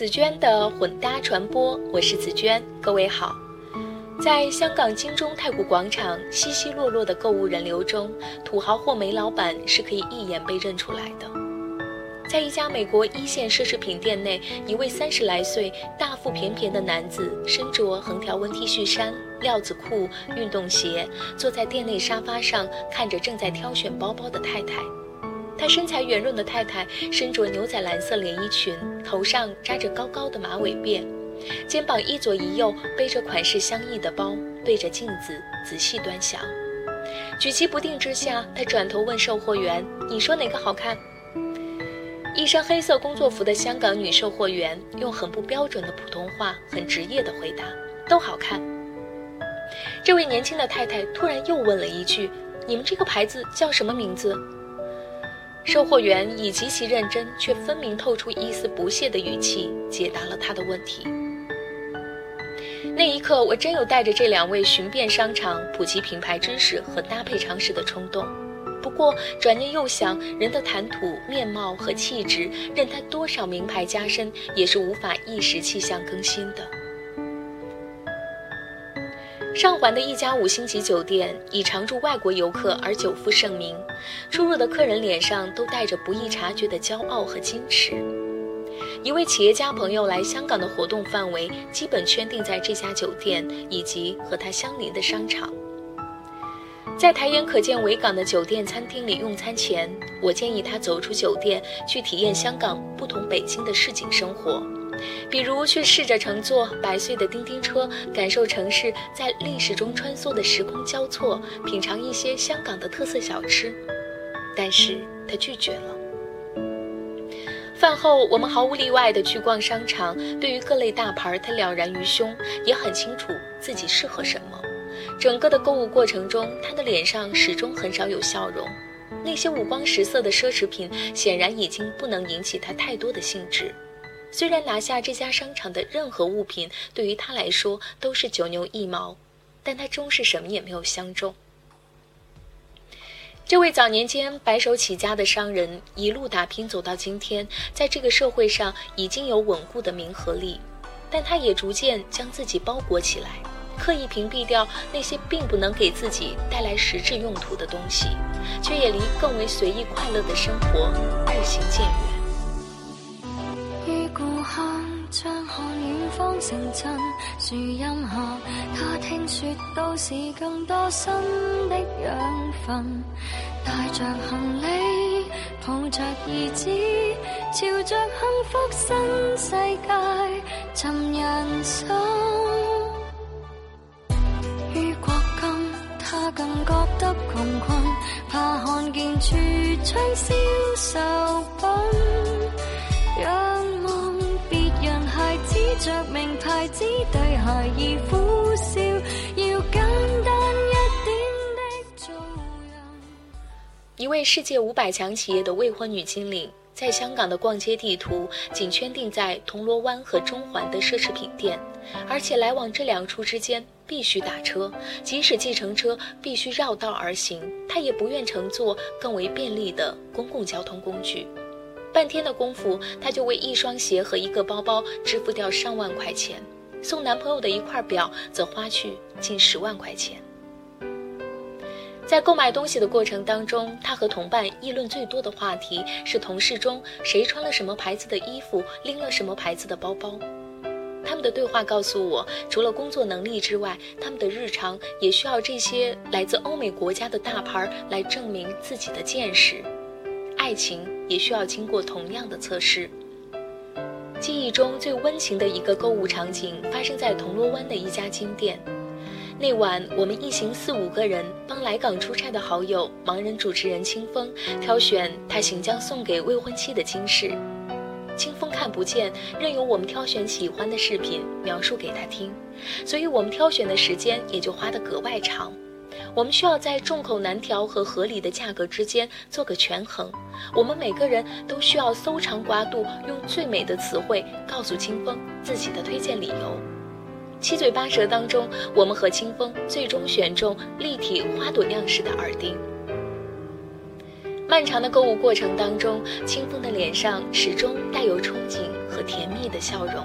紫娟的混搭传播，我是紫娟，各位好。在香港金钟太古广场稀稀落落的购物人流中，土豪或煤老板是可以一眼被认出来的。在一家美国一线奢侈品店内，一位三十来岁、大腹便便的男子，身着横条纹 T 恤衫、料子裤、运动鞋，坐在店内沙发上，看着正在挑选包包的太太。她身材圆润的太太身着牛仔蓝色连衣裙，头上扎着高高的马尾辫，肩膀一左一右背着款式相异的包，对着镜子仔细端详。举棋不定之下，她转头问售货员：“你说哪个好看？”一身黑色工作服的香港女售货员用很不标准的普通话，很职业的回答：“都好看。”这位年轻的太太突然又问了一句：“你们这个牌子叫什么名字？”售货员以极其认真却分明透出一丝不屑的语气解答了他的问题。那一刻，我真有带着这两位寻遍商场、普及品牌知识和搭配常识的冲动。不过转念又想，人的谈吐、面貌和气质，任他多少名牌加身，也是无法一时气象更新的。上环的一家五星级酒店以常住外国游客而久负盛名，出入的客人脸上都带着不易察觉的骄傲和矜持。一位企业家朋友来香港的活动范围基本圈定在这家酒店以及和它相邻的商场。在抬眼可见维港的酒店餐厅里用餐前，我建议他走出酒店去体验香港不同北京的市井生活。比如去试着乘坐百岁的叮叮车，感受城市在历史中穿梭的时空交错，品尝一些香港的特色小吃。但是他拒绝了。饭后，我们毫无例外的去逛商场，对于各类大牌，他了然于胸，也很清楚自己适合什么。整个的购物过程中，他的脸上始终很少有笑容。那些五光十色的奢侈品，显然已经不能引起他太多的兴致。虽然拿下这家商场的任何物品对于他来说都是九牛一毛，但他终是什么也没有相中。这位早年间白手起家的商人，一路打拼走到今天，在这个社会上已经有稳固的名和利，但他也逐渐将自己包裹起来，刻意屏蔽掉那些并不能给自己带来实质用途的东西，却也离更为随意快乐的生活日行渐远。成真，树荫下，他听说都市更多新的养分。带着行李，抱着儿子，朝着幸福新世界寻人生。于国金，他更觉得穷困，怕看见橱窗销售品。着子孩儿要简单一位世界五百强企业的未婚女经理，在香港的逛街地图仅圈定在铜锣湾和中环的奢侈品店，而且来往这两处之间必须打车，即使计程车必须绕道而行，她也不愿乘坐更为便利的公共交通工具。半天的功夫，她就为一双鞋和一个包包支付掉上万块钱，送男朋友的一块表则花去近十万块钱。在购买东西的过程当中，她和同伴议论最多的话题是同事中谁穿了什么牌子的衣服，拎了什么牌子的包包。他们的对话告诉我，除了工作能力之外，他们的日常也需要这些来自欧美国家的大牌来证明自己的见识。爱情也需要经过同样的测试。记忆中最温情的一个购物场景，发生在铜锣湾的一家金店。那晚，我们一行四五个人，帮来港出差的好友、盲人主持人清风挑选他行将送给未婚妻的金饰。清风看不见，任由我们挑选喜欢的饰品，描述给他听，所以我们挑选的时间也就花得格外长。我们需要在众口难调和合理的价格之间做个权衡。我们每个人都需要搜肠刮肚，用最美的词汇告诉清风自己的推荐理由。七嘴八舌当中，我们和清风最终选中立体花朵样式的耳钉。漫长的购物过程当中，清风的脸上始终带有憧憬和甜蜜的笑容。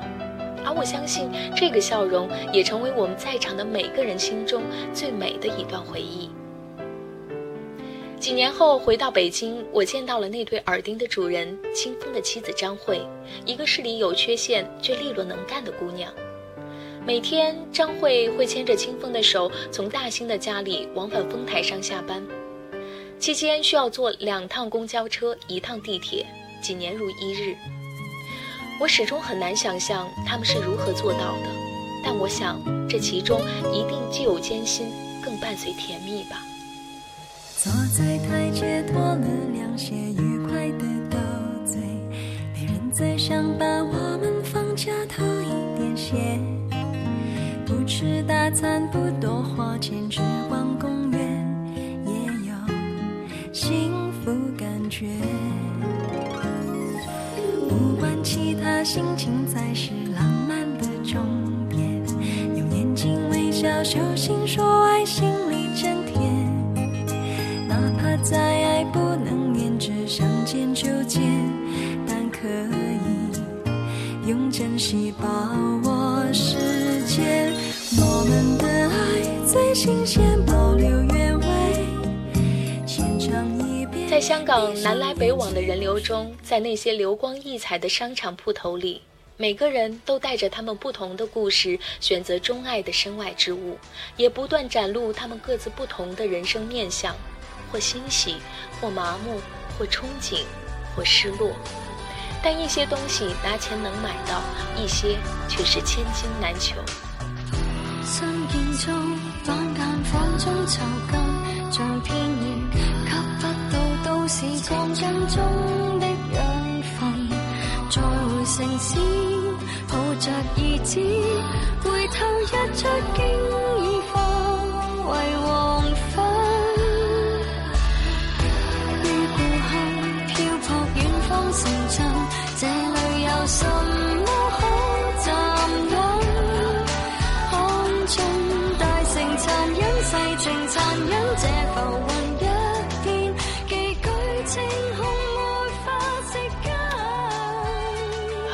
而我相信，这个笑容也成为我们在场的每个人心中最美的一段回忆。几年后回到北京，我见到了那对耳钉的主人——清风的妻子张慧，一个视力有缺陷却利落能干的姑娘。每天，张慧会牵着清风的手，从大兴的家里往返丰台上下班，期间需要坐两趟公交车、一趟地铁，几年如一日。我始终很难想象他们是如何做到的，但我想这其中一定既有艰辛，更伴随甜蜜吧。坐在台阶脱了凉鞋，愉快的斗嘴，别人在想把我们放假偷一点闲，不吃大餐不多花钱，只逛公园也有幸福感觉。他心情才是浪漫的终点，用眼睛微笑，手心说爱，心里真甜。哪怕再爱不能粘着，想见就见，但可以用珍惜把握时间。我们的爱最新鲜，保留。在香港南来北往的人流中，在那些流光溢彩的商场铺头里，每个人都带着他们不同的故事，选择钟爱的身外之物，也不断展露他们各自不同的人生面相，或欣喜，或麻木，或憧憬，或失落。但一些东西拿钱能买到，一些却是千金难求。是光镜中的养分，再回城市抱着儿子，回头日出，经已化为黄。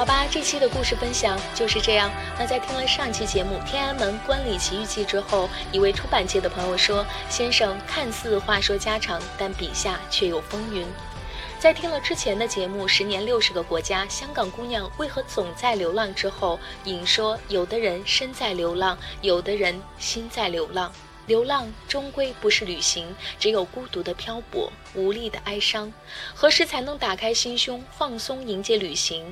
好吧，这期的故事分享就是这样。那在听了上期节目《天安门观礼奇遇记》之后，一位出版界的朋友说：“先生看似话说家常，但笔下却有风云。”在听了之前的节目《十年六十个国家，香港姑娘为何总在流浪》之后，影说：“有的人身在流浪，有的人心在流浪。流浪终归不是旅行，只有孤独的漂泊，无力的哀伤。何时才能打开心胸，放松迎接旅行？”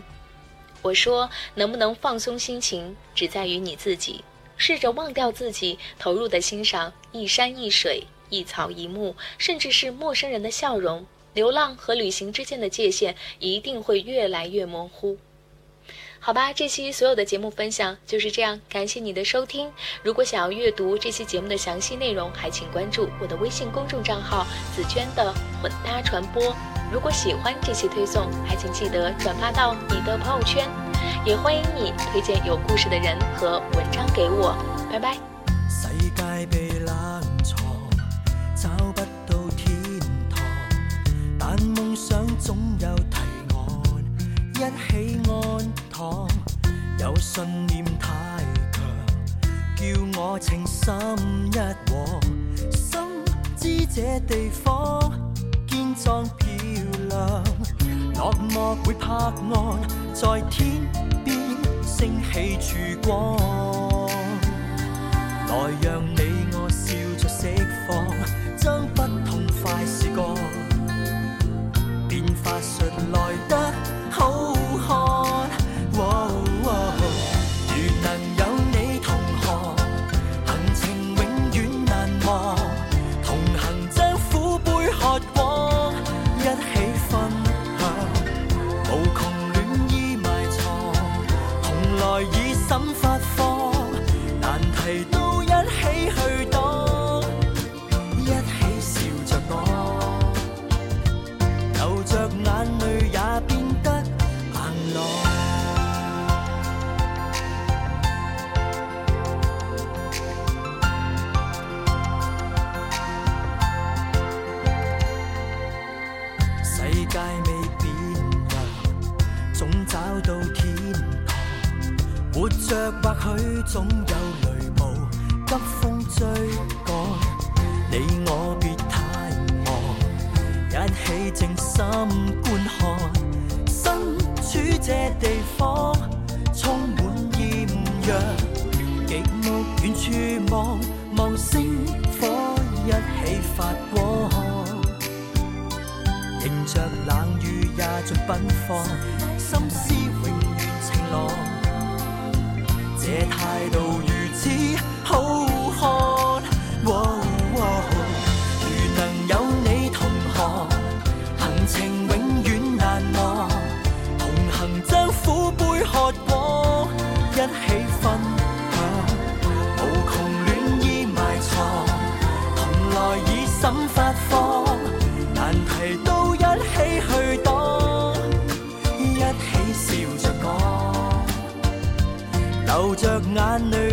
我说：“能不能放松心情，只在于你自己。试着忘掉自己，投入地欣赏一山一水、一草一木，甚至是陌生人的笑容。流浪和旅行之间的界限一定会越来越模糊。”好吧，这期所有的节目分享就是这样。感谢你的收听。如果想要阅读这期节目的详细内容，还请关注我的微信公众账号“紫娟的混搭传播”。如果喜欢这期推送还请记得转发到你的朋友圈也欢迎你推荐有故事的人和文章给我拜拜世界被冷藏找不到天堂但梦想总有提案一起安躺有信念太强叫我情深一往心知这地方装漂亮，落寞会拍岸，在天边升起曙光。来让你我笑着释放，将不。都一起去挡，一起笑着挡，流着眼泪也变得冷落。世界未变样，总找到天堂。活着或许总有泪。急风追赶，你我别太忙，一起静心观看。身处这地方，充满艳阳。极目远处望，望星火一起发光。迎着冷雨也尽奔放，心思永远晴朗。这态度如此。好看，如能有你同行，行程永远难忘。同行将苦杯喝光，一起分享，无穷暖意埋藏。同来以心发放，难题都一起去挡，一起笑着讲，流着眼泪。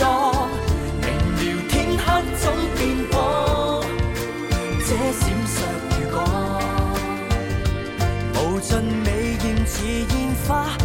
明瞭天黑总变光，这闪烁如光，无尽美艳似烟花。